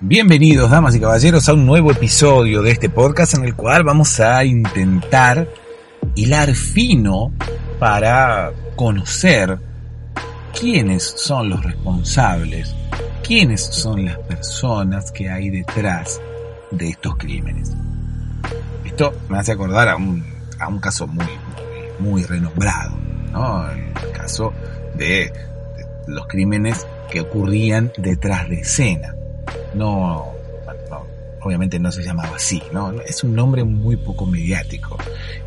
Bienvenidos, damas y caballeros, a un nuevo episodio de este podcast en el cual vamos a intentar hilar fino para conocer quiénes son los responsables, quiénes son las personas que hay detrás de estos crímenes. Esto me hace acordar a un, a un caso muy, muy, renombrado, ¿no? El caso de, de los crímenes que ocurrían detrás de escena no, obviamente no se llamaba así, ¿no? Es un nombre muy poco mediático.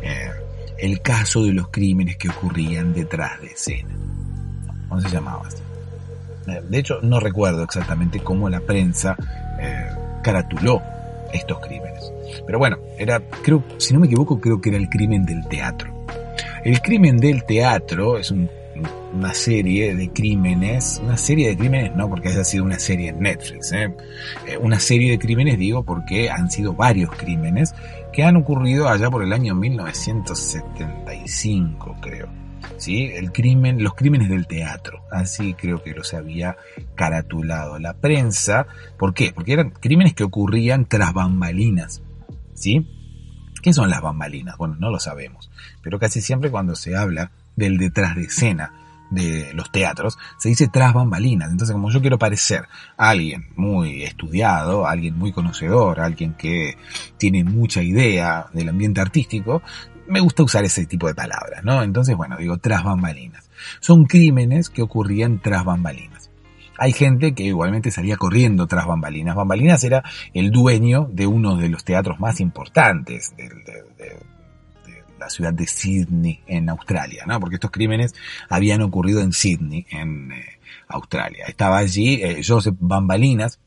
Eh, el caso de los crímenes que ocurrían detrás de escena. No, se llamaba así. Eh, de hecho, no recuerdo exactamente cómo la prensa eh, caratuló estos crímenes. Pero bueno, era, creo, si no me equivoco, creo que era el crimen del teatro. El crimen del teatro es un una serie de crímenes, una serie de crímenes no porque haya sido una serie en Netflix, ¿eh? Eh, una serie de crímenes digo porque han sido varios crímenes que han ocurrido allá por el año 1975 creo. ¿Sí? El crimen, los crímenes del teatro, así creo que los había caratulado la prensa. ¿Por qué? Porque eran crímenes que ocurrían tras bambalinas, ¿sí? ¿Qué son las bambalinas? Bueno, no lo sabemos, pero casi siempre cuando se habla del detrás de escena de los teatros, se dice tras bambalinas. Entonces, como yo quiero parecer alguien muy estudiado, alguien muy conocedor, alguien que tiene mucha idea del ambiente artístico, me gusta usar ese tipo de palabras, ¿no? Entonces, bueno, digo tras bambalinas. Son crímenes que ocurrían tras bambalinas. Hay gente que igualmente salía corriendo tras bambalinas. Bambalinas era el dueño de uno de los teatros más importantes del, la ciudad de Sydney en Australia, ¿no? Porque estos crímenes habían ocurrido en Sydney, en eh, Australia. Estaba allí eh, Joseph Bambalinas,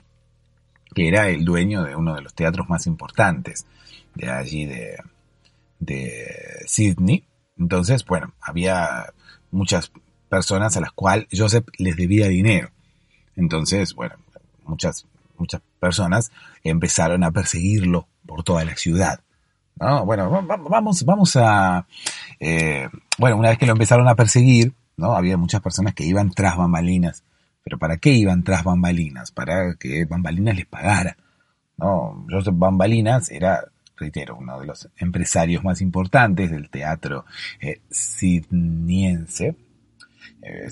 que era el dueño de uno de los teatros más importantes de allí de, de Sydney. Entonces, bueno, había muchas personas a las cuales Joseph les debía dinero. Entonces, bueno, muchas, muchas personas empezaron a perseguirlo por toda la ciudad. ¿No? Bueno, vamos, vamos a... Eh, bueno, una vez que lo empezaron a perseguir, ¿no? Había muchas personas que iban tras bambalinas. ¿Pero para qué iban tras bambalinas? Para que bambalinas les pagara. ¿no? Joseph Bambalinas era, reitero, uno de los empresarios más importantes del teatro eh, sidniense. Eh,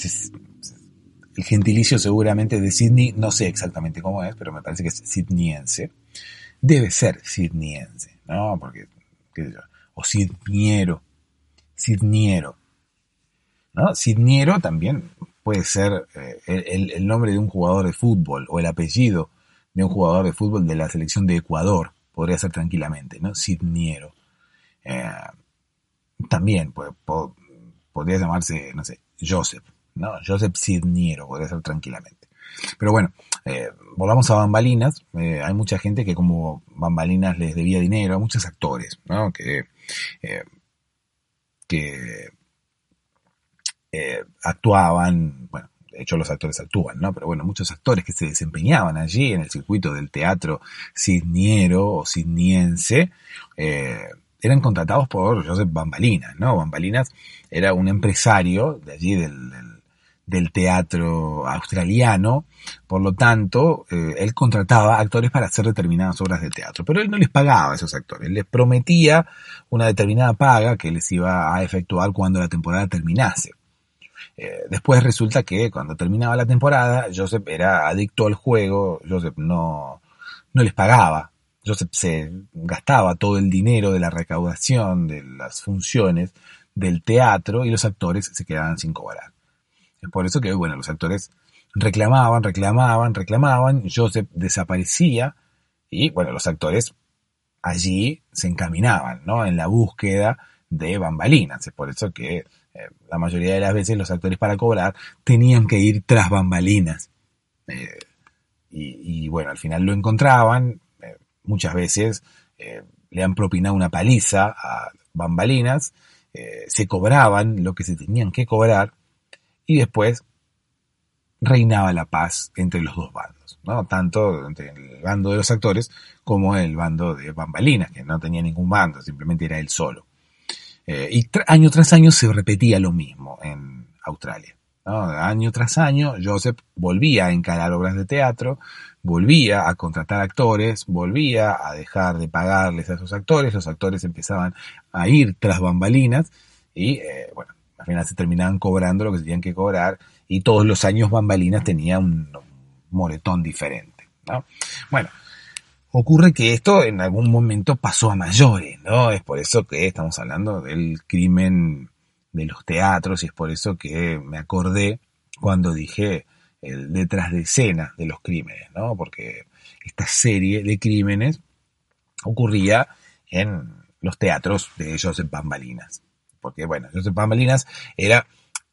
el gentilicio seguramente de Sydney, no sé exactamente cómo es, pero me parece que es sidniense. Debe ser sidniense. ¿no? Porque, o Sidniero, Sidniero, ¿no? Sidniero también puede ser eh, el, nombre de un jugador de fútbol o el apellido de un jugador de fútbol de la selección de Ecuador, podría ser tranquilamente, ¿no? Sidniero. Eh, también podría llamarse, no sé, Joseph, ¿no? Joseph Sidniero, podría ser tranquilamente. Pero bueno, eh, volvamos a Bambalinas. Eh, hay mucha gente que como Bambalinas les debía dinero, hay muchos actores, ¿no? Que, eh, que actuaban, bueno, de hecho los actores actúan, ¿no? Pero bueno, muchos actores que se desempeñaban allí en el circuito del teatro sidniero o sidniense, eran contratados por Joseph Bambalinas, ¿no? Bambalinas era un empresario de allí del teatro australiano, por lo tanto, eh, él contrataba actores para hacer determinadas obras de teatro, pero él no les pagaba a esos actores, les prometía una determinada paga que les iba a efectuar cuando la temporada terminase. Eh, después resulta que cuando terminaba la temporada, Joseph era adicto al juego, Joseph no, no les pagaba, Joseph se gastaba todo el dinero de la recaudación de las funciones del teatro y los actores se quedaban sin cobrar. Es por eso que, bueno, los actores reclamaban, reclamaban, reclamaban, Joseph desaparecía y, bueno, los actores allí se encaminaban, ¿no? En la búsqueda de bambalinas. Es por eso que eh, la mayoría de las veces los actores para cobrar tenían que ir tras bambalinas. Eh, y, bueno, al final lo encontraban, eh, muchas veces le han propinado una paliza a bambalinas, se cobraban lo que se tenían que cobrar y después reinaba la paz entre los dos bandos, ¿no? Tanto entre el bando de los actores como el bando de bambalinas, que no tenía ningún bando, simplemente era él solo. y año tras año se repetía lo mismo en Australia. Año tras año, Joseph volvía a encarar obras de teatro, volvía a contratar actores, volvía a dejar de pagarles a esos actores, los actores empezaban a ir tras bambalinas y, eh, bueno, al final se terminaban cobrando lo que tenían que cobrar y todos los años bambalinas tenía un, moretón diferente, Bueno, ocurre que esto en algún momento pasó a mayores, ¿no? Es por eso que estamos hablando del crimen de los teatros y es por eso que me acordé cuando dije el detrás de escena de los crímenes, ¿no? Porque esta serie de crímenes ocurría en los teatros de Joseph Bambalinas. Porque, bueno, Joseph Bambalinas era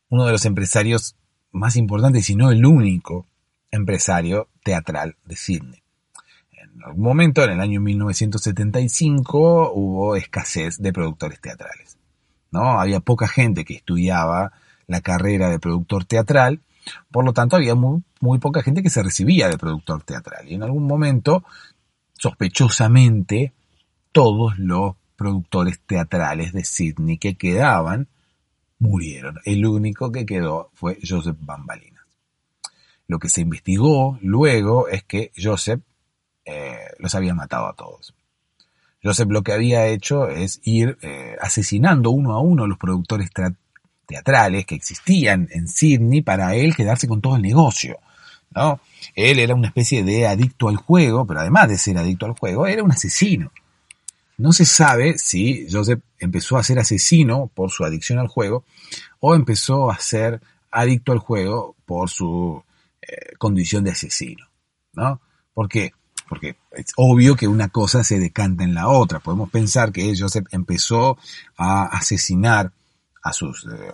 uno de los empresarios más importantes, y no el único empresario teatral de Sydney. En algún momento, en el año 1975, hubo escasez de productores teatrales. ¿no? Había poca gente que estudiaba la carrera de productor teatral, por lo tanto había muy, poca gente que se recibía de productor teatral. Y en algún momento, sospechosamente, todos los productores teatrales de Sydney que quedaban murieron. El único que quedó fue Joseph Bambalinas. Lo que se investigó luego es que Joseph eh, los había matado a todos. Joseph lo que había hecho es ir eh, asesinando uno a uno los productores teatrales que existían en Sydney para él quedarse con todo el negocio. ¿no? Él era una especie de adicto al juego, pero además de ser adicto al juego, era un asesino. No se sabe si Joseph empezó a ser asesino por su adicción al juego o empezó a ser adicto al juego por su eh, condición de asesino. ¿no? ¿Por qué? porque es obvio que una cosa se decanta en la otra. Podemos pensar que Joseph empezó a asesinar a sus, eh,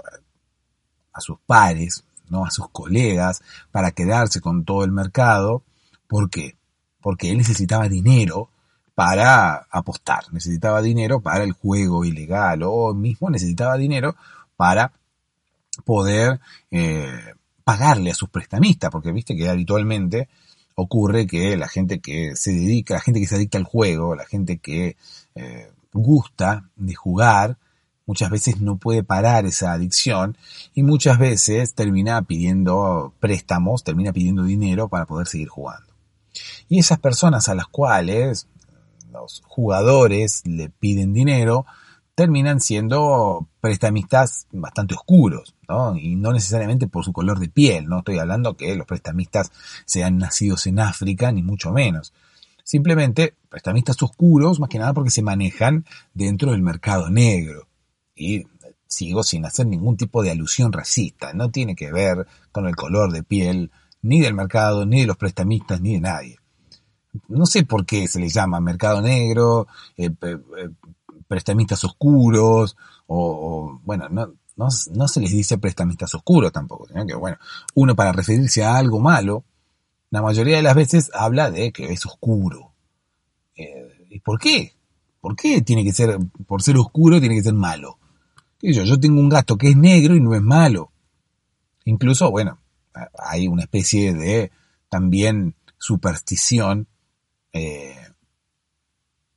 a sus pares, ¿no? a sus colegas, para quedarse con todo el mercado. ¿Por qué? Porque él necesitaba dinero para apostar, necesitaba dinero para el juego ilegal o mismo necesitaba dinero para poder eh, pagarle a sus prestamistas, porque viste que habitualmente ocurre que la gente que se dedica, la gente que se adicta al juego, la gente que eh, gusta de jugar, muchas veces no puede parar esa adicción y muchas veces termina pidiendo préstamos, termina pidiendo dinero para poder seguir jugando. Y esas personas a las cuales los jugadores le piden dinero, terminan siendo prestamistas bastante oscuros, ¿no? Y no necesariamente por su color de piel, no estoy hablando que los prestamistas sean nacidos en África, ni mucho menos. Simplemente prestamistas oscuros, más que nada porque se manejan dentro del mercado negro. Y sigo sin hacer ningún tipo de alusión racista, no tiene que ver con el color de piel ni del mercado, ni de los prestamistas, ni de nadie. No sé por qué se le llama mercado negro, eh, eh, prestamistas oscuros, o, bueno, no, no, se les dice prestamistas oscuros tampoco, sino que bueno, uno para referirse a algo malo, la mayoría de las veces habla de que es oscuro. Eh, ¿Y por qué? ¿Por qué tiene que ser, por ser oscuro, tiene que ser malo? Yo, yo tengo un gato que es negro y no es malo. Incluso, bueno, hay una especie de también superstición eh,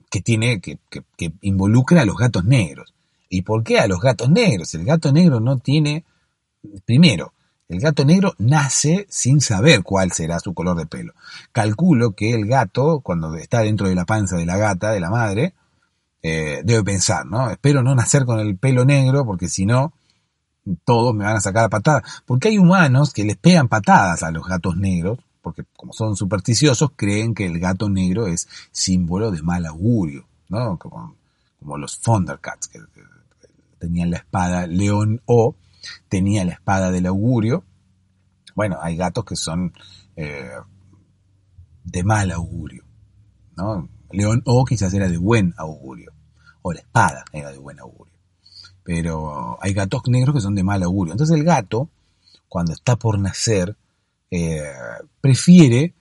que tiene, que, que, involucra a los gatos negros. ¿Y por qué a los gatos negros? El gato negro no tiene, primero, el gato negro nace sin saber cuál será su color de pelo. Calculo que el gato, cuando está dentro de la panza de la gata, de la madre, eh, debe pensar, ¿no? Espero no nacer con el pelo negro porque si no, todos me van a sacar a patadas. Porque hay humanos que les pegan patadas a los gatos negros porque como son supersticiosos, creen que el gato negro es símbolo de mal augurio, ¿no? Como, los Thundercats, que, tenían la espada León O, tenía la espada del augurio. Bueno, hay gatos que son eh, de mal augurio, ¿no? León O quizás era de buen augurio, o la espada era de buen augurio. Pero hay gatos negros que son de mal augurio. Entonces el gato, cuando está por nacer, eh, prefiere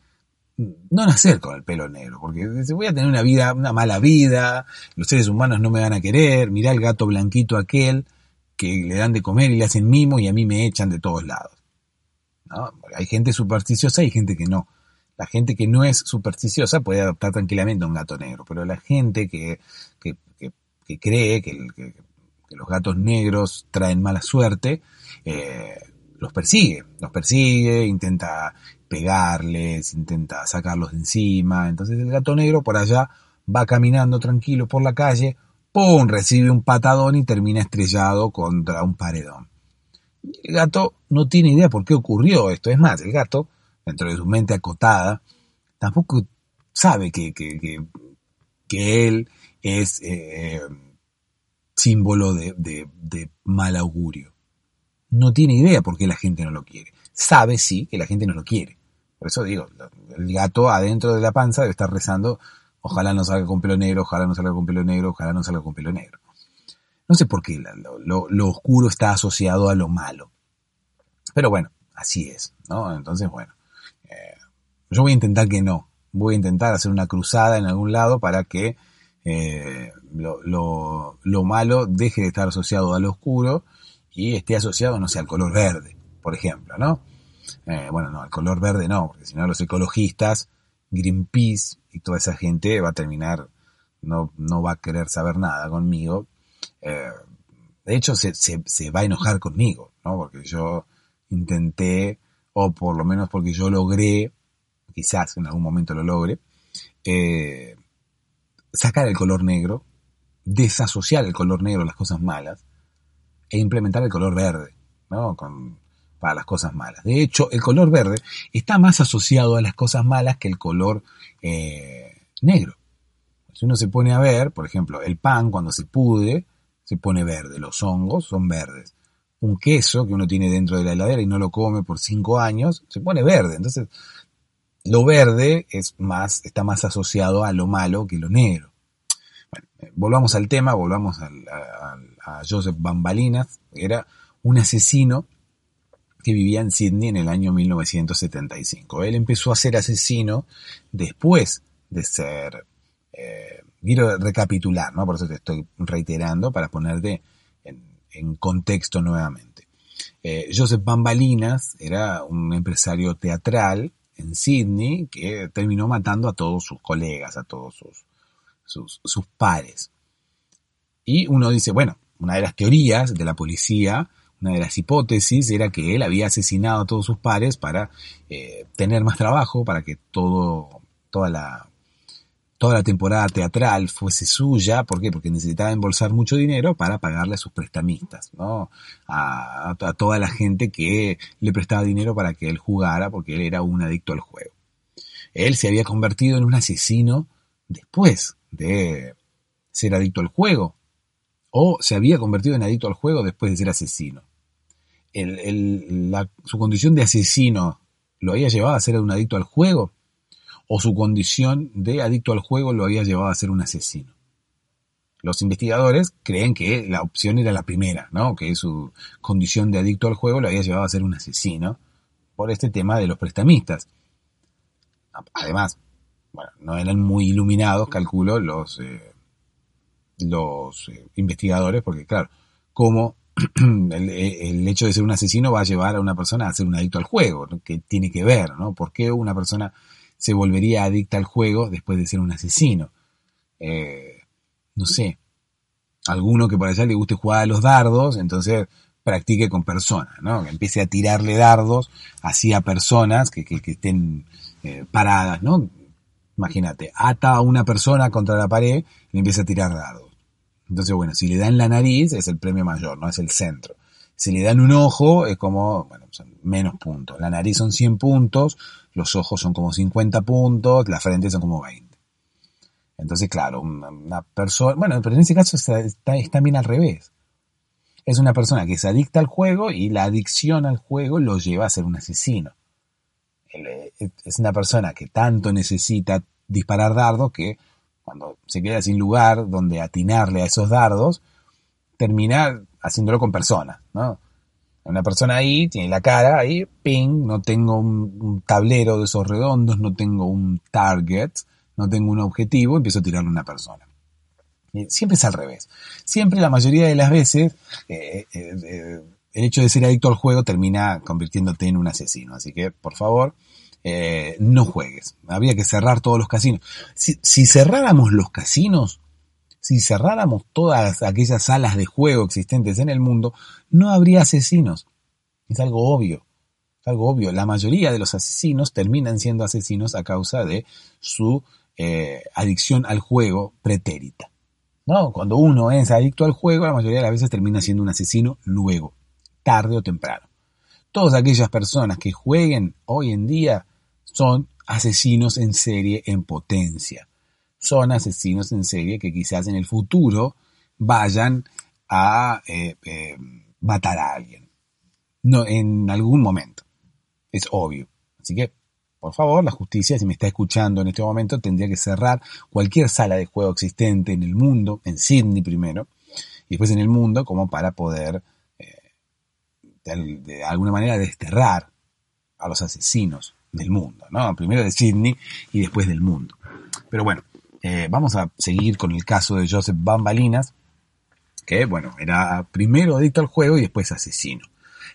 no nacer con el pelo negro, porque voy a tener una vida, una mala vida, los seres humanos no me van a querer, mirá el gato blanquito aquel que le dan de comer y le hacen mimo y a mí me echan de todos lados. Hay gente supersticiosa y gente que no. La gente que no es supersticiosa puede adoptar tranquilamente a un gato negro, pero la gente que, que, cree que, los gatos negros traen mala suerte, eh, los persigue, los persigue, intenta pegarles, intenta sacarlos de encima. Entonces el gato negro por allá va caminando tranquilo por la calle, ¡pum! recibe un patadón y termina estrellado contra un paredón. El gato no tiene idea por qué ocurrió esto. Es más, el gato, dentro de su mente acotada, tampoco sabe que, que, él es eh, símbolo de, de, mal augurio. No tiene idea por qué la gente no lo quiere. Sabe, sí, que la gente no lo quiere. Por eso digo, el gato adentro de la panza debe estar rezando, ojalá no salga con pelo negro, ojalá no salga con pelo negro, ojalá no salga con pelo negro. No sé por qué lo, oscuro está asociado a lo malo. Pero bueno, así es, ¿no? Entonces, bueno, eh, yo voy a intentar que no. Voy a intentar hacer una cruzada en algún lado para que eh, lo, malo deje de estar asociado a lo oscuro y esté asociado, no sé, al color verde, por ejemplo, ¿no? Eh, bueno, no, al color verde no, porque si no los ecologistas, Greenpeace y toda esa gente va a terminar, no, no va a querer saber nada conmigo eh, de hecho, se, se, va a enojar conmigo, ¿no? Porque yo intenté, o por lo menos porque yo logré, quizás en algún momento lo logre, eh, sacar el color negro, desasociar el color negro de las cosas malas, e implementar el color verde, ¿no? Para las cosas malas. De hecho, el color verde está más asociado a las cosas malas que el color eh, negro. Si uno se pone a ver, por ejemplo, el pan cuando se pudre, se pone verde, los hongos son verdes. Un queso que uno tiene dentro de la heladera y no lo come por cinco años, se pone verde. Entonces, lo verde es más, está más asociado a lo malo que lo negro. Bueno, eh, volvamos al tema, volvamos a, a Joseph Bambalinas, era un asesino que vivía en Sydney en el año 1975. Él empezó a ser asesino después de ser eh, quiero recapitular, ¿no? Por eso te estoy reiterando para ponerte en, contexto nuevamente. Eh, Joseph Bambalinas era un empresario teatral en Sydney que terminó matando a todos sus colegas, a todos sus, sus, pares. Y uno dice, bueno, una de las teorías de la policía, una de las hipótesis era que él había asesinado a todos sus pares para eh, tener más trabajo, para que todo, toda la toda la temporada teatral fuese suya, ¿por qué? Porque necesitaba embolsar mucho dinero para pagarle a sus prestamistas, ¿no? A, toda la gente que le prestaba dinero para que él jugara, porque él era un adicto al juego. Él se había convertido en un asesino después de ser adicto al juego, o se había convertido en adicto al juego después de ser asesino. su condición de asesino lo había llevado a ser un adicto al juego o su condición de adicto al juego lo había llevado a ser un asesino. Los investigadores creen que la opción era la primera, ¿no? que su condición de adicto al juego lo había llevado a ser un asesino por este tema de los prestamistas. Además, no eran muy iluminados, calculo, los, eh, los eh, investigadores, porque claro, como el, el, hecho de ser un asesino va a llevar a una persona a ser un adicto al juego, que tiene que ver, ¿no? ¿Por qué una persona se volvería adicta al juego después de ser un asesino. Eh, no sé, alguno que por allá le guste jugar a los dardos, entonces practique con personas, ¿no? Que empiece a tirarle dardos así a personas que, estén eh, paradas, ¿no? Imagínate, ata a una persona contra la pared y le empieza a tirar dardos. Entonces, bueno, si le dan la nariz es el premio mayor, no es el centro. Si le dan un ojo es como, bueno, son menos puntos. La nariz son 100 puntos, los ojos son como 50 puntos, la frente son como 20. Entonces, claro, una, persona, bueno, pero en ese caso está, también al revés. Es una persona que se adicta al juego y la adicción al juego lo lleva a ser un asesino. Eh, es una persona que tanto necesita disparar dardos que cuando se queda sin lugar donde atinarle a esos dardos, termina haciéndolo con personas, ¿no? Una persona ahí tiene la cara ahí, ping, no tengo un, tablero de esos redondos, no tengo un target, no tengo un objetivo, empiezo a tirarle a una persona. siempre es al revés. Siempre, la mayoría de las veces, eh, eh, eh, el hecho de ser adicto al juego termina convirtiéndote en un asesino. Así que, por favor, no juegues. Habría que cerrar todos los casinos. Si, cerráramos los casinos, si cerráramos todas aquellas salas de juego existentes en el mundo, no habría asesinos. Es algo obvio. Algo obvio. La mayoría de los asesinos terminan siendo asesinos a causa de su eh, adicción al juego pretérita. ¿No? Cuando uno es adicto al juego, la mayoría de las veces termina siendo un asesino luego, tarde o temprano. Todas aquellas personas que jueguen hoy en día son asesinos en serie en potencia son asesinos en serie que quizás en el futuro vayan a eh, eh, matar a alguien. No, en algún momento. Es obvio. Así que, por favor, la justicia, si me está escuchando en este momento, tendría que cerrar cualquier sala de juego existente en el mundo, en Sydney primero, y después en el mundo, como para poder, eh, de, alguna manera, desterrar a los asesinos del mundo, ¿no? Primero de Sydney y después del mundo. Pero bueno, eh, vamos a seguir con el caso de Joseph Bambalinas, que bueno, era primero adicto al juego y después asesino.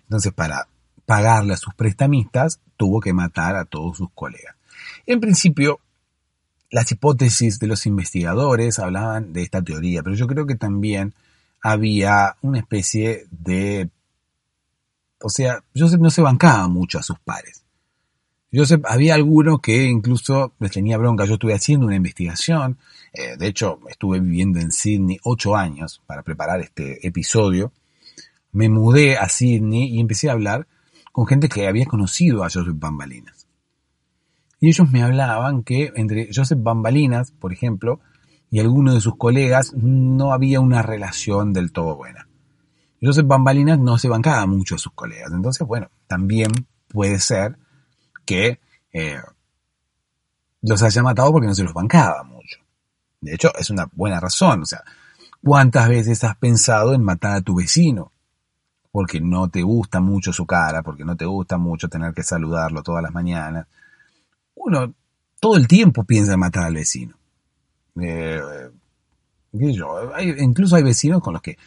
Entonces, para pagarle a sus prestamistas, tuvo que matar a todos sus colegas. En principio, las hipótesis de los investigadores hablaban de esta teoría, pero yo creo que también había una especie de... O sea, Joseph no se bancaba mucho a sus pares. Joseph, había algunos que incluso les tenía bronca. Yo estuve haciendo una investigación, eh, de hecho estuve viviendo en Sydney ocho años para preparar este episodio. Me mudé a Sydney y empecé a hablar con gente que había conocido a Joseph Bambalinas. Y ellos me hablaban que entre Joseph Bambalinas, por ejemplo, y algunos de sus colegas no había una relación del todo buena. Joseph Bambalinas no se bancaba mucho a sus colegas. Entonces, bueno, también puede ser que eh, los haya matado porque no se los bancaba mucho. De hecho, es una buena razón. O sea, ¿cuántas veces has pensado en matar a tu vecino? Porque no te gusta mucho su cara, porque no te gusta mucho tener que saludarlo todas las mañanas. Uno todo el tiempo piensa en matar al vecino. Eh, incluso hay vecinos con los que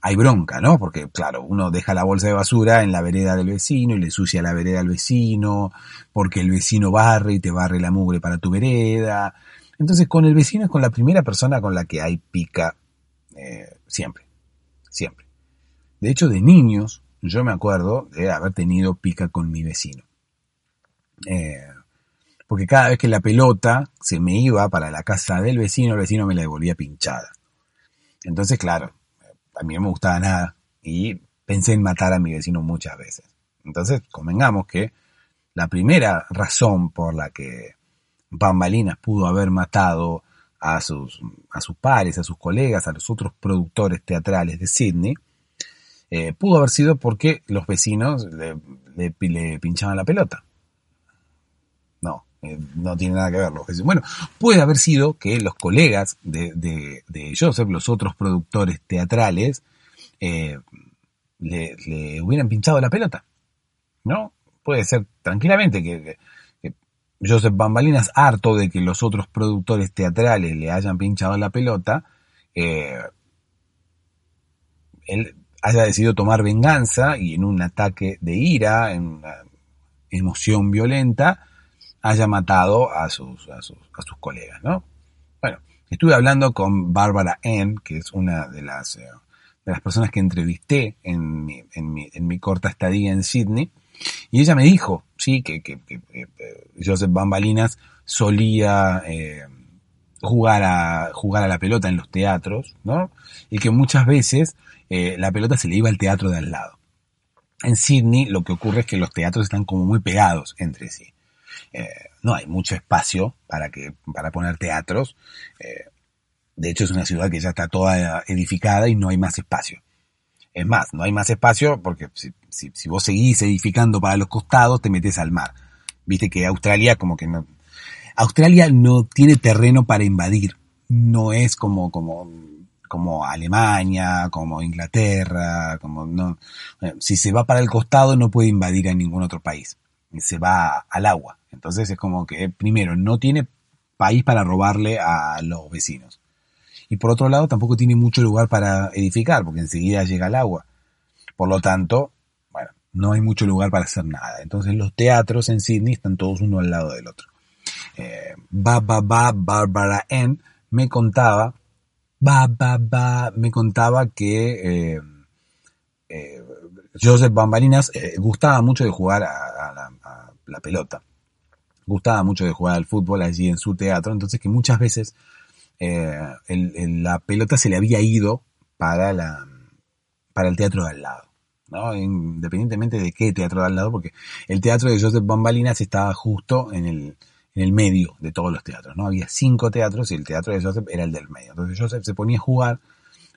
hay bronca, ¿no? Porque, claro, uno deja la bolsa de basura en la vereda del vecino y le sucia la vereda al vecino, porque el vecino barre y te barre la mugre para tu vereda. Entonces, con el vecino es con la primera persona con la que hay pica eh, siempre, siempre. De hecho, de niños, yo me acuerdo de haber tenido pica con mi vecino. Eh, porque cada vez que la pelota se me iba para la casa del vecino, el vecino me la devolvía pinchada. Entonces, claro, a mí no me gustaba nada y pensé en matar a mi vecino muchas veces. Entonces, convengamos que la primera razón por la que Bambalinas pudo haber matado a sus, a sus pares, a sus colegas, a los otros productores teatrales de Sydney, eh, pudo haber sido porque los vecinos le, le pinchaban la pelota. No, tiene nada que ver. Los bueno, puede haber sido que los colegas de, de, Joseph, los otros productores teatrales, eh, le, hubieran pinchado la pelota. ¿No? Puede ser tranquilamente que, Joseph Bambalinas, harto de que los otros productores teatrales le hayan pinchado la pelota, eh, él haya decidido tomar venganza y en un ataque de ira, en una emoción violenta, haya matado a sus, a sus, a sus colegas, ¿no? Bueno, estuve hablando con Bárbara N, que es una de las, eh, de las personas que entrevisté en mi, en, mi, en mi corta estadía en Sydney, y ella me dijo, sí, que, que, eh, Joseph Bambalinas solía eh, jugar, a, jugar a la pelota en los teatros, ¿no? Y que muchas veces la pelota se le iba al teatro de al lado. En Sydney lo que ocurre es que los teatros están como muy pegados entre sí. Eh, no hay mucho espacio para, que, para poner teatros. Eh, de hecho, es una ciudad que ya está toda edificada y no hay más espacio. Es más, no hay más espacio porque si, si, vos seguís edificando para los costados, te metes al mar. Viste que Australia como que no... Australia no tiene terreno para invadir. No es como, como como Alemania, como Inglaterra, como no, eh, si se va para el costado no puede invadir a ningún otro país, se va al agua. Entonces es como que primero no tiene país para robarle a los vecinos. Y por otro lado tampoco tiene mucho lugar para edificar, porque enseguida llega el agua. Por lo tanto, bueno, no hay mucho lugar para hacer nada. Entonces los teatros en Sydney están todos uno al lado del otro. Eh, ba, ba, ba, Barbara N me contaba ba, ba, ba, me contaba que eh, eh, Joseph Bambalinas gustaba mucho de jugar a, la, pelota. Gustaba mucho de jugar al fútbol allí en su teatro, entonces que muchas veces la pelota se le había ido para, la, para el teatro de al lado. ¿no? Independientemente de qué teatro de al lado, porque el teatro de Joseph Bambalinas estaba justo en el, en el medio de todos los teatros, ¿no? Había cinco teatros y el teatro de Joseph era el del medio. Entonces Joseph se ponía a jugar,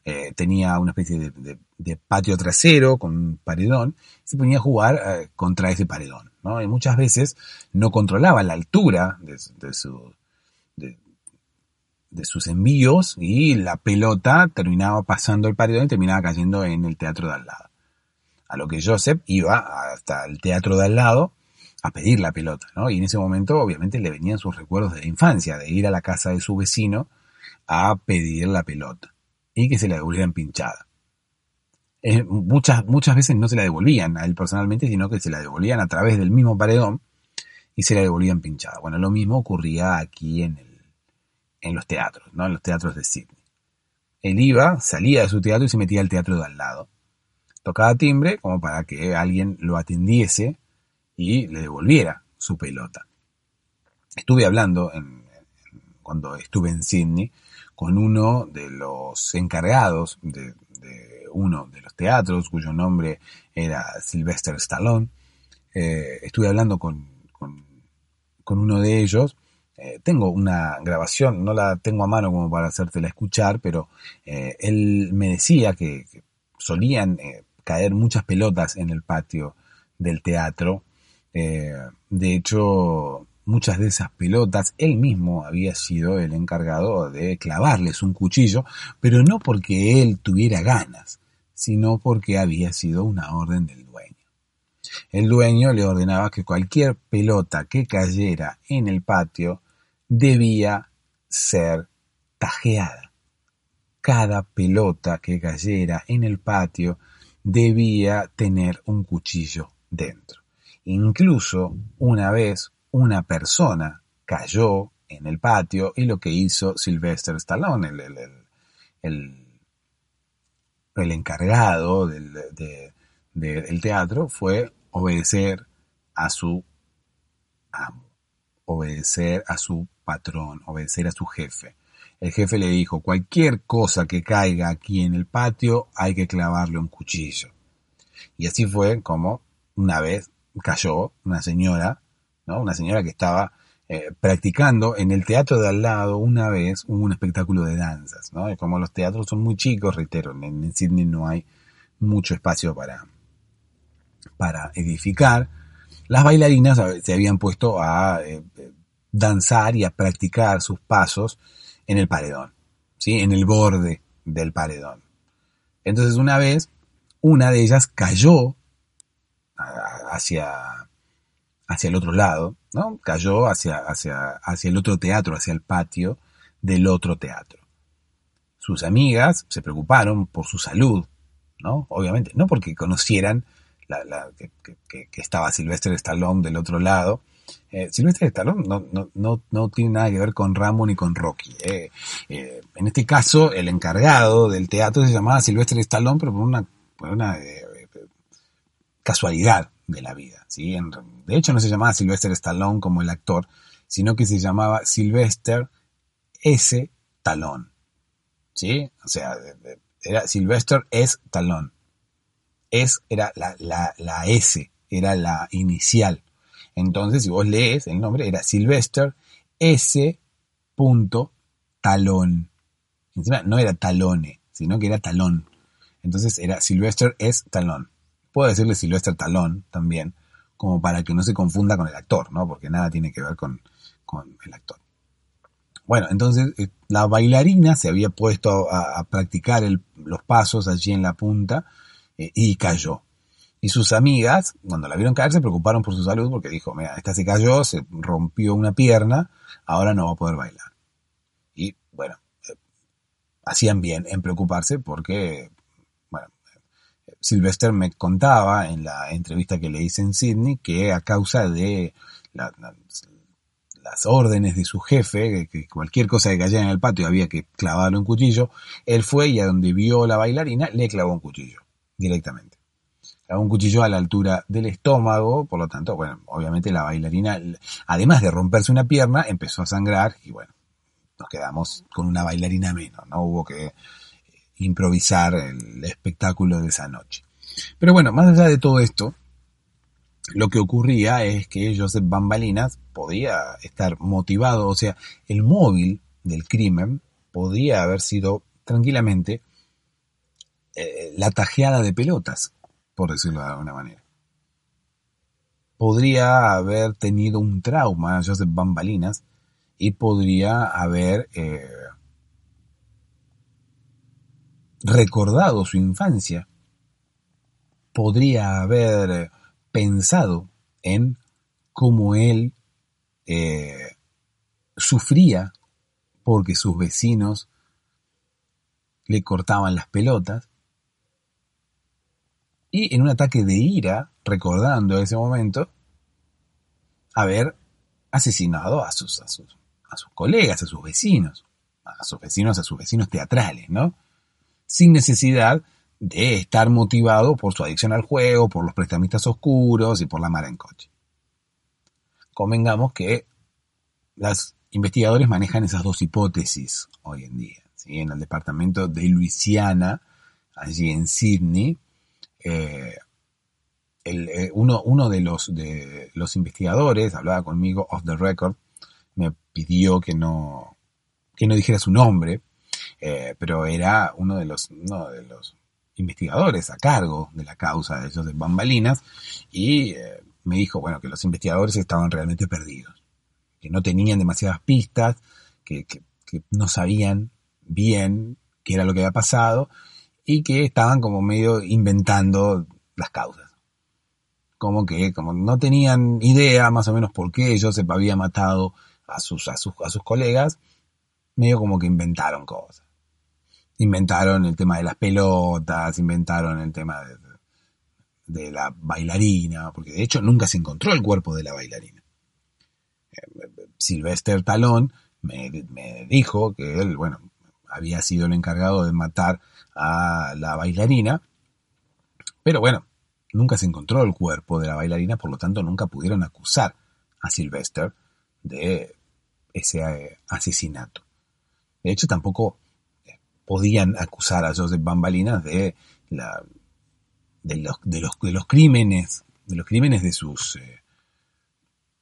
eh, tenía una especie de, patio trasero con un paredón, se ponía a jugar eh, contra ese paredón, Y muchas veces no controlaba la altura de, su, de, sus envíos y la pelota terminaba pasando el paredón y terminaba cayendo en el teatro de al lado. A lo que Joseph iba hasta el teatro de al lado a pedir la pelota. Y en ese momento obviamente le venían sus recuerdos de la infancia, de ir a la casa de su vecino a pedir la pelota y que se la devolvieran pinchada. Muchas, muchas veces no se la devolvían a él personalmente, sino que se la devolvían a través del mismo paredón y se la devolvían pinchada. Bueno, lo mismo ocurría aquí en, el, en los teatros, ¿no? En los teatros de Sydney. Él iba, salía de su teatro y se metía al teatro de al lado. Tocaba timbre como para que alguien lo atendiese y le devolviera su pelota. Estuve hablando cuando estuve en Sydney con uno de los encargados de, uno de los teatros cuyo nombre era Sylvester Stallone. Eh, estuve hablando con, uno de ellos. Eh, tengo una grabación, no la tengo a mano como para hacértela escuchar, pero eh, él me decía que solían caer muchas pelotas en el patio del teatro de hecho, muchas de esas pelotas, él mismo había sido el encargado de clavarles un cuchillo, pero no porque él tuviera ganas, sino porque había sido una orden del dueño. El dueño le ordenaba que cualquier pelota que cayera en el patio debía ser tajeada. Cada pelota que cayera en el patio debía tener un cuchillo dentro. Incluso una vez una persona cayó en el patio y lo que hizo Sylvester Stallone, el, el, el, encargado del, del teatro, fue obedecer a su amo, obedecer a su patrón, obedecer a su jefe. El jefe le dijo, cualquier cosa que caiga aquí en el patio hay que clavarle un cuchillo. Y así fue como una vez cayó una señora, Una señora que estaba eh, practicando en el teatro de al lado una vez un espectáculo de danzas, ¿no? Como los teatros son muy chicos, reitero, en, Sydney no hay mucho espacio para, para edificar, las bailarinas se habían puesto a eh, danzar y a practicar sus pasos en el paredón, ¿sí? En el borde del paredón. Entonces una vez, una de ellas cayó hacia, hacia el otro lado, ¿no? Cayó hacia, hacia, hacia el otro teatro, hacia el patio del otro teatro. Sus amigas se preocuparon por su salud, ¿no? Obviamente, no porque conocieran la, que, estaba Silvestre Stallone del otro lado. Eh, Silvestre Stallone no, no, no, no, tiene nada que ver con Rambo ni con Rocky. Eh. Eh, en este caso, el encargado del teatro se llamaba Silvestre Stallone, pero por una, por una casualidad de la vida. ¿sí? de hecho, no se llamaba Sylvester Stallone como el actor, sino que se llamaba Sylvester S. Talón. ¿Sí? O sea, era Sylvester S. Talón. Es era la, la, S, era la inicial. Entonces, si vos lees el nombre, era Sylvester S. Talón. Encima no era talone, sino que era talón. Entonces era Sylvester S. Talón. Puedo decirle Silvestre Talón también, como para que no se confunda con el actor, ¿no? Porque nada tiene que ver con, el actor. Bueno, entonces eh, la bailarina se había puesto a, practicar los pasos allí en la punta eh, y cayó. Y sus amigas, cuando la vieron caer, se preocuparon por su salud porque dijo, mira, esta se cayó, se rompió una pierna, ahora no va a poder bailar. Y bueno, eh, hacían bien en preocuparse porque, Sylvester me contaba en la entrevista que le hice en Sydney que a causa de la, las órdenes de su jefe, que cualquier cosa que cayera en el patio había que clavarlo un cuchillo, él fue y a donde vio la bailarina le clavó un cuchillo, directamente. Clavó un cuchillo a la altura del estómago, por lo tanto, bueno, obviamente la bailarina, además de romperse una pierna, empezó a sangrar y bueno, nos quedamos con una bailarina menos, no hubo que improvisar el espectáculo de esa noche. Pero bueno, más allá de todo esto, lo que ocurría es que Joseph Bambalinas podía estar motivado, o sea, el móvil del crimen podría haber sido tranquilamente eh, la tajeada de pelotas, por decirlo de alguna manera. Podría haber tenido un trauma Joseph Bambalinas y podría haber eh, recordado su infancia. Podría haber pensado en cómo él eh, sufría porque sus vecinos le cortaban las pelotas y en un ataque de ira, recordando ese momento, haber asesinado a sus, a sus, a sus colegas, a sus vecinos, a sus vecinos, a sus vecinos teatrales, ¿no? Sin necesidad de estar motivado por su adicción al juego, por los prestamistas oscuros y por la mara en coche. Convengamos que los investigadores manejan esas dos hipótesis hoy en día. En el departamento de Luisiana, allí en Sydney, eh, eh, uno, uno de, los, de los investigadores, hablaba conmigo off the record, me pidió que no, que no dijera su nombre, eh, pero era uno de los, uno de los investigadores a cargo de la causa de ellos de Bambalinas y eh, me dijo, bueno, que los investigadores estaban realmente perdidos, que no tenían demasiadas pistas, que, no sabían bien qué era lo que había pasado y que estaban como medio inventando las causas. Como que como no tenían idea más o menos por qué Joseph había matado a sus, a sus, a sus colegas, medio como que inventaron cosas inventaron el tema de las pelotas, inventaron el tema de, la bailarina, porque de hecho nunca se encontró el cuerpo de la bailarina. Sylvester Talón me, dijo que él, bueno, había sido el encargado de matar a la bailarina, pero bueno, nunca se encontró el cuerpo de la bailarina, por lo tanto nunca pudieron acusar a Sylvester de ese eh, asesinato. De hecho, tampoco podían acusar a Joseph Bambalinas de, los crímenes, de los crímenes de sus, eh,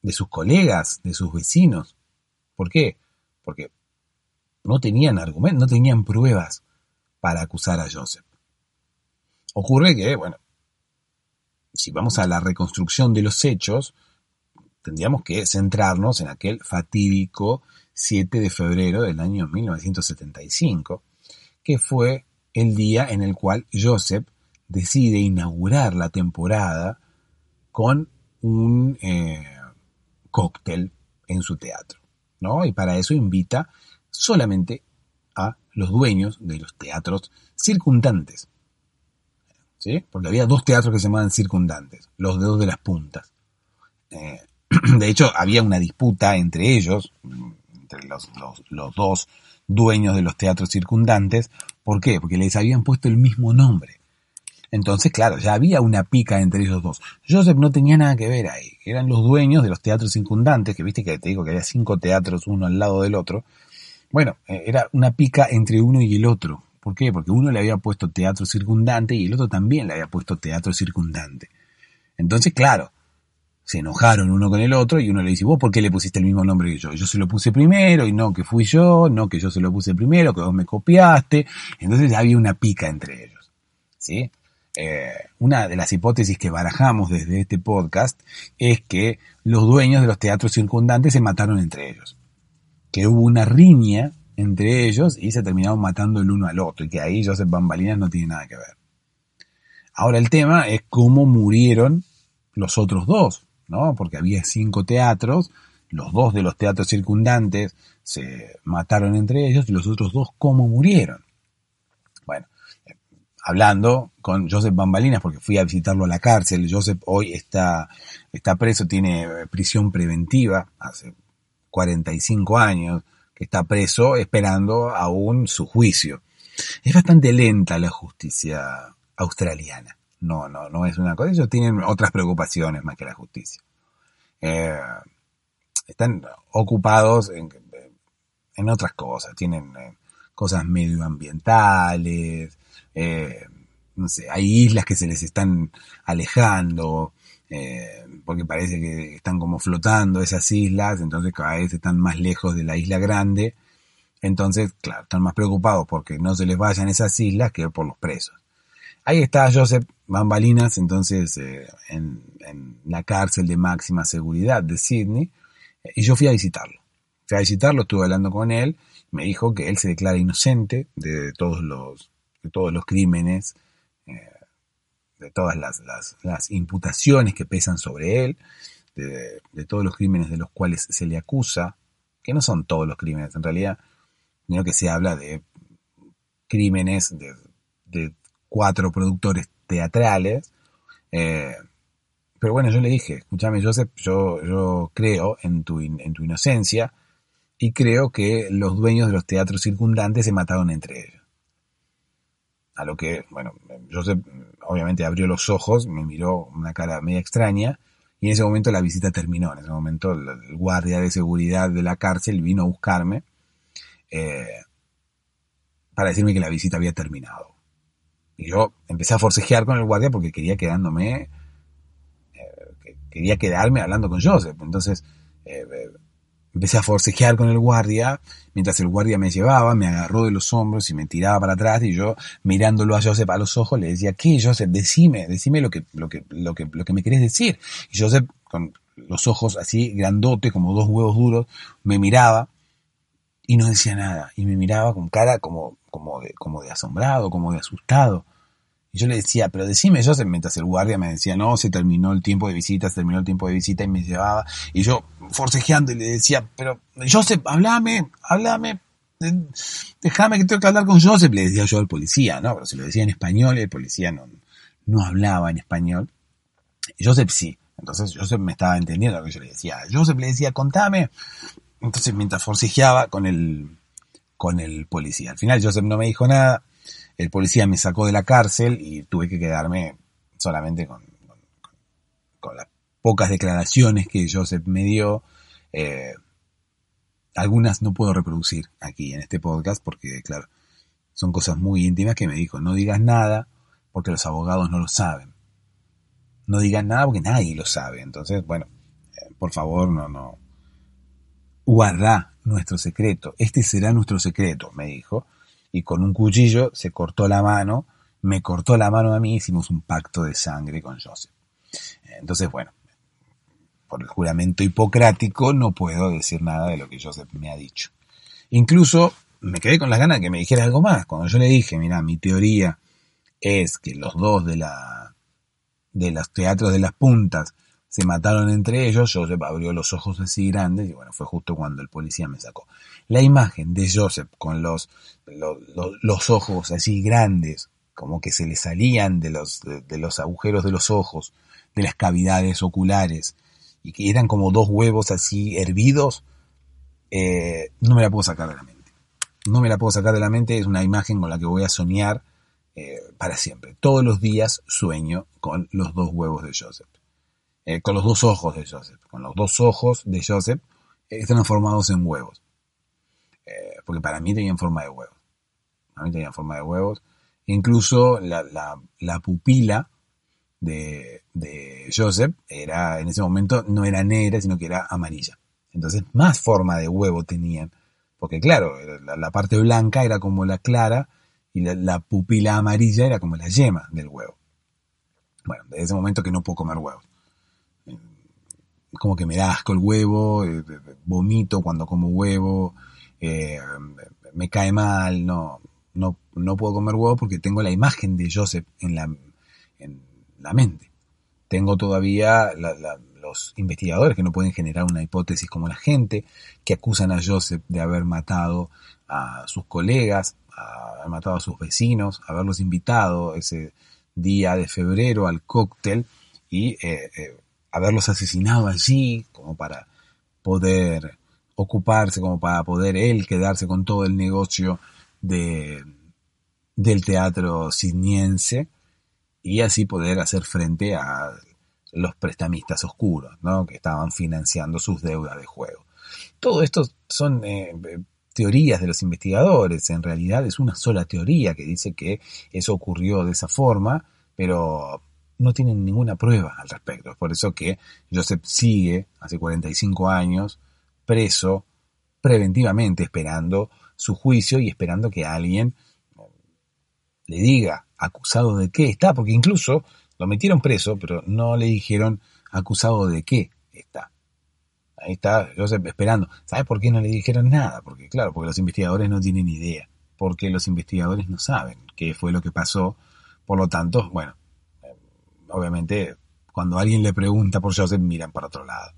de sus colegas, de sus vecinos. ¿Por qué? Porque no tenían argumentos, no tenían pruebas para acusar a Joseph. Ocurre que, bueno, si vamos a la reconstrucción de los hechos, tendríamos que centrarnos en aquel fatídico 7 de febrero del año 1975, que fue el día en el cual Joseph decide inaugurar la temporada con un eh, cóctel en su teatro. ¿no? Y para eso invita solamente a los dueños de los teatros circundantes. ¿Sí? Porque había dos teatros que se llamaban circundantes, los dedos de las puntas. Eh, de hecho, había una disputa entre ellos, entre los, los dos dueños de los teatros circundantes. ¿Por qué? Porque les habían puesto el mismo nombre. Entonces, claro, ya había una pica entre ellos dos. Joseph no tenía nada que ver ahí. Eran los dueños de los teatros circundantes, que viste que te digo que había cinco teatros uno al lado del otro. Bueno, eh, era una pica entre uno y el otro. ¿Por qué? Porque uno le había puesto teatro circundante y el otro también le había puesto teatro circundante. Entonces, claro, se enojaron uno con el otro y uno le dice, vos por qué le pusiste el mismo nombre que yo? Yo se lo puse primero y no que fui yo, no que yo se lo puse primero, que vos me copiaste. Entonces había una pica entre ellos. ¿sí? Eh, una de las hipótesis que barajamos desde este podcast es que los dueños de los teatros circundantes se mataron entre ellos. que hubo una riña entre ellos y se terminaron matando el uno al otro y que ahí Joseph Bambalinas no tiene nada que ver. Ahora el tema es cómo murieron los otros dos, ¿no? Porque había cinco teatros, los dos de los teatros circundantes se mataron entre ellos y los otros dos cómo murieron. Bueno, hablando con Joseph Bambalinas porque fui a visitarlo a la cárcel, Joseph hoy está, está preso, tiene prisión preventiva, hace 45 años que está preso esperando aún su juicio. Es bastante lenta la justicia australiana. No, no, no es una cosa. Ellos tienen otras preocupaciones más que la justicia. Eh, están ocupados en, en, otras cosas. Tienen eh, cosas medioambientales. Eh, no sé, hay islas que se les están alejando. porque parece que están como flotando esas islas, entonces cada vez están más lejos de la isla grande. Entonces, claro, están más preocupados porque no se les vayan esas islas que por los presos. Ahí está Joseph Bambalinas, entonces, eh, en, la cárcel de máxima seguridad de Sydney, y yo fui a visitarlo. Fui a visitarlo, estuve hablando con él, me dijo que él se declara inocente de todos los, de todos los crímenes, eh, de todas las, las, imputaciones que pesan sobre él, de, de, todos los crímenes de los cuales se le acusa, que no son todos los crímenes en realidad, sino que se habla de crímenes de, de cuatro productores teatrales. Eh, pero bueno, yo le dije, escúchame, Joseph, yo, yo creo en tu, en tu inocencia y creo que los dueños de los teatros circundantes se mataron entre ellos. A lo que, bueno, Joseph obviamente abrió los ojos, me miró una cara media extraña y en ese momento la visita terminó. En ese momento el guardia de seguridad de la cárcel vino a buscarme eh, para decirme que la visita había terminado. Y yo empecé a forcejear con el guardia porque quería quedándome, eh, quería quedarme hablando con Joseph. Entonces, eh, eh, empecé a forcejear con el guardia, mientras el guardia me llevaba, me agarró de los hombros y me tiraba para atrás y yo mirándolo a Joseph a los ojos le decía, ¿qué Joseph? Decime, decime lo que, lo que, lo que, lo que me querés decir. Y Joseph, con los ojos así grandotes, como dos huevos duros, me miraba y no decía nada. Y me miraba con cara como, como, de, como de asombrado, como de asustado. Y yo le decía, pero decime, yo mientras el guardia me decía, no, se terminó el tiempo de visita, se terminó el tiempo de visita y me llevaba. Y yo forcejeando y le decía, pero Joseph, háblame, háblame, déjame que tengo que hablar con Joseph, le decía yo al policía, ¿no? Pero si lo decía en español, el policía no, no hablaba en español. Y Joseph sí. Entonces Joseph me estaba entendiendo lo que yo le decía. Joseph le decía, contame, entonces, mientras forcejeaba con el, con el policía. Al final, Joseph no me dijo nada. El policía me sacó de la cárcel y tuve que quedarme solamente con, las pocas declaraciones que Joseph me dio. Eh, algunas no puedo reproducir aquí en este podcast porque, claro, son cosas muy íntimas que me dijo. No digas nada porque los abogados no lo saben. No digas nada porque nadie lo sabe. Entonces, bueno, eh, por favor, no, no, guarda nuestro secreto, este será nuestro secreto, me dijo, y con un cuchillo se cortó la mano, me cortó la mano a mí, hicimos un pacto de sangre con Joseph. Entonces, bueno, por el juramento hipocrático no puedo decir nada de lo que Joseph me ha dicho. Incluso me quedé con las ganas de que me dijera algo más. Cuando yo le dije, mira, mi teoría es que los dos de la de los teatros de las puntas se mataron entre ellos, Joseph abrió los ojos así grandes y bueno, fue justo cuando el policía me sacó. La imagen de Joseph con los, los, ojos así grandes, como que se le salían de los, de, los agujeros de los ojos, de las cavidades oculares, y que eran como dos huevos así hervidos, eh, no me la puedo sacar de la mente. No me la puedo sacar de la mente, es una imagen con la que voy a soñar eh, para siempre. Todos los días sueño con los dos huevos de Joseph. Eh, con los dos ojos de Joseph. Con los dos ojos de Joseph están formados en huevos. Porque para mí tenían forma de huevos. Tenían forma de huevos. Incluso la, la, pupila de, Joseph era, en ese momento, no era negra, sino que era amarilla. Entonces, más forma de huevo tenían. Porque claro, la, parte blanca era como la clara y la, la, pupila amarilla era como la yema del huevo. Bueno, desde ese momento que no puedo comer huevos como que me da asco el huevo, eh, vomito cuando como huevo, eh, me cae mal, no, no, no puedo comer huevo porque tengo la imagen de Joseph en la, en la mente. Tengo todavía los investigadores que no pueden generar una hipótesis como la gente, que acusan a Joseph de haber matado a sus colegas, a haber matado a sus vecinos, haberlos invitado ese día de febrero al cóctel y eh, eh, haberlos asesinado allí como para poder ocuparse, como para poder él quedarse con todo el negocio de, del teatro siniense y así poder hacer frente a los prestamistas oscuros, ¿no? que estaban financiando sus deudas de juego. Todo esto son eh, teorías de los investigadores, en realidad es una sola teoría que dice que eso ocurrió de esa forma, pero no tienen ninguna prueba al respecto. Es por eso que Joseph sigue, hace 45 años, preso preventivamente, esperando su juicio y esperando que alguien le diga acusado de qué está, porque incluso lo metieron preso, pero no le dijeron acusado de qué está. Ahí está Joseph esperando. ¿Sabes por qué no le dijeron nada? Porque claro, porque los investigadores no tienen idea, porque los investigadores no saben qué fue lo que pasó. Por lo tanto, bueno, obviamente cuando alguien le pregunta por Joseph miran para otro lado.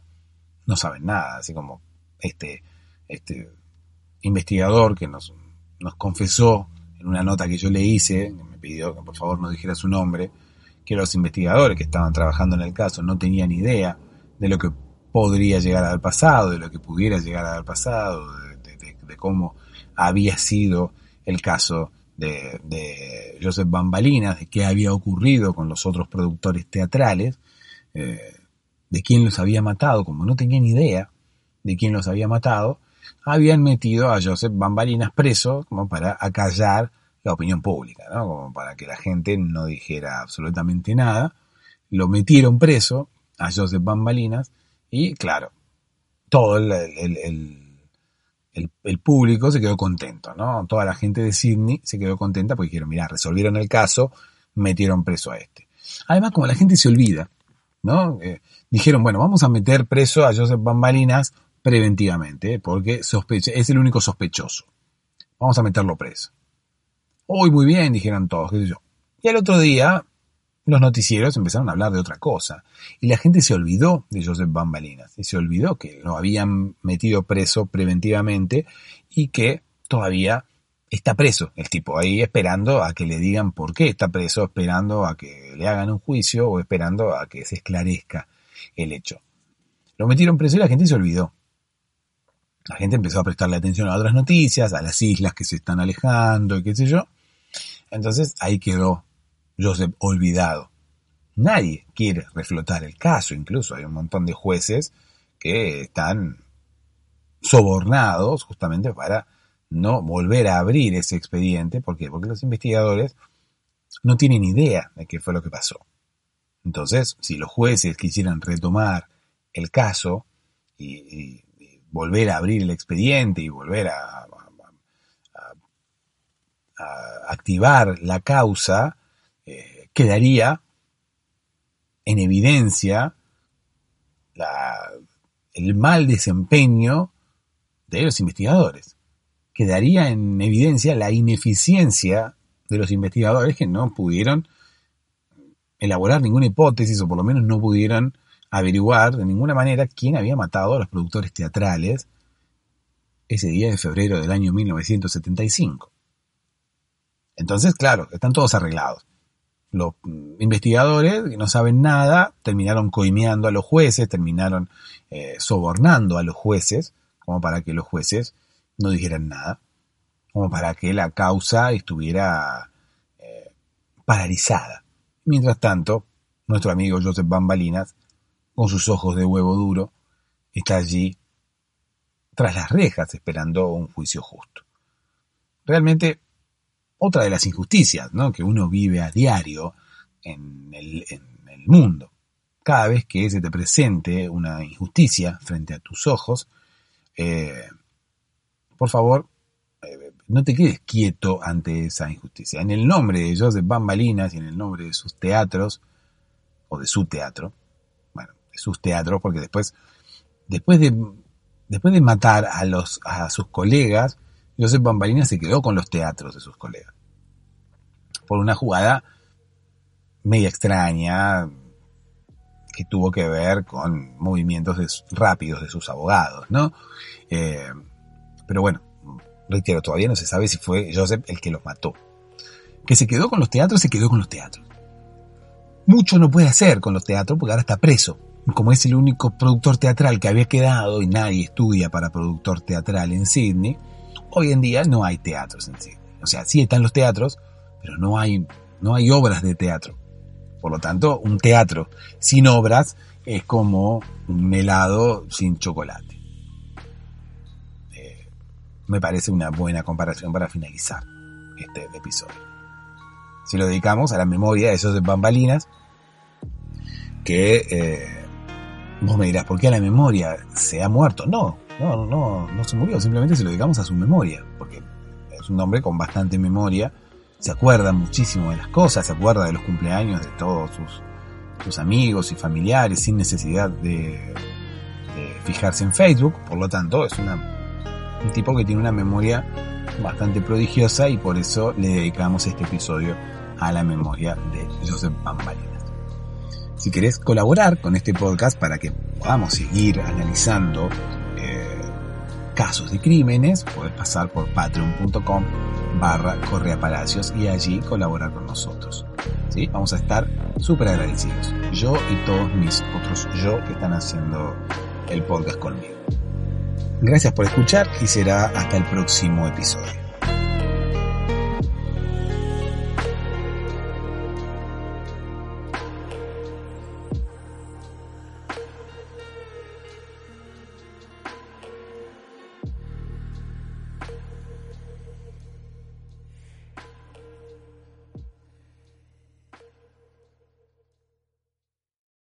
No saben nada, así como este, este investigador que nos, nos confesó en una nota que yo le hice, me pidió que por favor no dijera su nombre, que los investigadores que estaban trabajando en el caso no tenían idea de lo que podría llegar al pasado, de lo que pudiera llegar al pasado, de, cómo había sido el caso de, de, Joseph Bambalinas, de qué había ocurrido con los otros productores teatrales, eh, de quién los había matado, como no tenían idea de quién los había matado, habían metido a Joseph Bambalinas preso como para acallar la opinión pública, ¿no? como para que la gente no dijera absolutamente nada. Lo metieron preso a Joseph Bambalinas y claro, todo el, el, público se quedó contento, ¿no? Toda la gente de Sydney se quedó contenta porque dijeron, mira, resolvieron el caso, metieron preso a este. Además, como la gente se olvida, ¿no? Eh, dijeron, bueno, vamos a meter preso a Joseph Bambalinas preventivamente, porque es el único sospechoso. Vamos a meterlo preso. Uy, muy bien, dijeron todos, qué yo. Y al otro día, los noticieros empezaron a hablar de otra cosa. Y la gente se olvidó de Joseph Bambalinas. Y se olvidó que lo habían metido preso preventivamente y que todavía está preso el tipo ahí esperando a que le digan por qué está preso, esperando a que le hagan un juicio o esperando a que se esclarezca el hecho. Lo metieron preso y la gente se olvidó. La gente empezó a prestarle atención a otras noticias, a las islas que se están alejando y qué sé yo. Entonces ahí quedó Joseph olvidado. Nadie quiere reflotar el caso, incluso hay un montón de jueces que están sobornados justamente para no volver a abrir ese expediente. ¿Por qué? Porque los investigadores no tienen idea de qué fue lo que pasó. Entonces, si los jueces quisieran retomar el caso y, volver a abrir el expediente y volver a, activar la causa, eh, quedaría en evidencia el mal desempeño de los investigadores. Quedaría en evidencia la ineficiencia de los investigadores que no pudieron elaborar ninguna hipótesis o por lo menos no pudieron averiguar de ninguna manera quién había matado a los productores teatrales ese día de febrero del año 1975. Entonces, claro, están todos arreglados. Los investigadores que no saben nada terminaron coimeando a los jueces, terminaron eh, sobornando a los jueces, como para que los jueces no dijeran nada, como para que la causa estuviera eh, paralizada. Mientras tanto, nuestro amigo Joseph Bambalinas con sus ojos de huevo duro, está allí tras las rejas esperando un juicio justo. Realmente, otra de las injusticias ¿no? que uno vive a diario en el, mundo. Cada vez que se te presente una injusticia frente a tus ojos, eh, por favor, eh, no te quedes quieto ante esa injusticia. En el nombre de Joseph Bambalinas y en el nombre de sus teatros, o de su teatro, sus teatros, porque después, después de después de matar a, los, a sus colegas, Joseph Bambalina se quedó con los teatros de sus colegas. Por una jugada media extraña que tuvo que ver con movimientos rápidos de sus abogados, ¿no? Eh, pero bueno, reitero, todavía no se sabe si fue Joseph el que los mató. Que se quedó con los teatros, se quedó con los teatros. Mucho no puede hacer con los teatros porque ahora está preso. Como es el único productor teatral que había quedado y nadie estudia para productor teatral en Sydney, hoy en día no hay teatros en Sydney. O sea, sí están los teatros, pero no hay, no hay obras de teatro. Por lo tanto, un teatro sin obras es como un helado sin chocolate. Eh, me parece una buena comparación para finalizar este episodio. Si lo dedicamos a la memoria de esos bambalinas, que eh, vos me dirás, ¿por qué a la memoria se ha muerto? No, no, no, no se murió, simplemente se lo dedicamos a su memoria, porque es un hombre con bastante memoria se acuerda muchísimo de las cosas, se acuerda de los cumpleaños de todos sus, sus amigos y familiares sin necesidad de, fijarse en Facebook, por lo tanto es un tipo que tiene una memoria bastante prodigiosa y por eso le dedicamos este episodio a la memoria de Joseph Bambalinas. Si querés colaborar con este podcast para que podamos seguir analizando casos de crímenes, puedes pasar por patreon.com barra Correa Palacios y allí colaborar con nosotros. ¿Sí? Vamos a estar súper agradecidos. Yo y todos mis otros yo que están haciendo el podcast conmigo. Gracias por escuchar y será hasta el próximo episodio.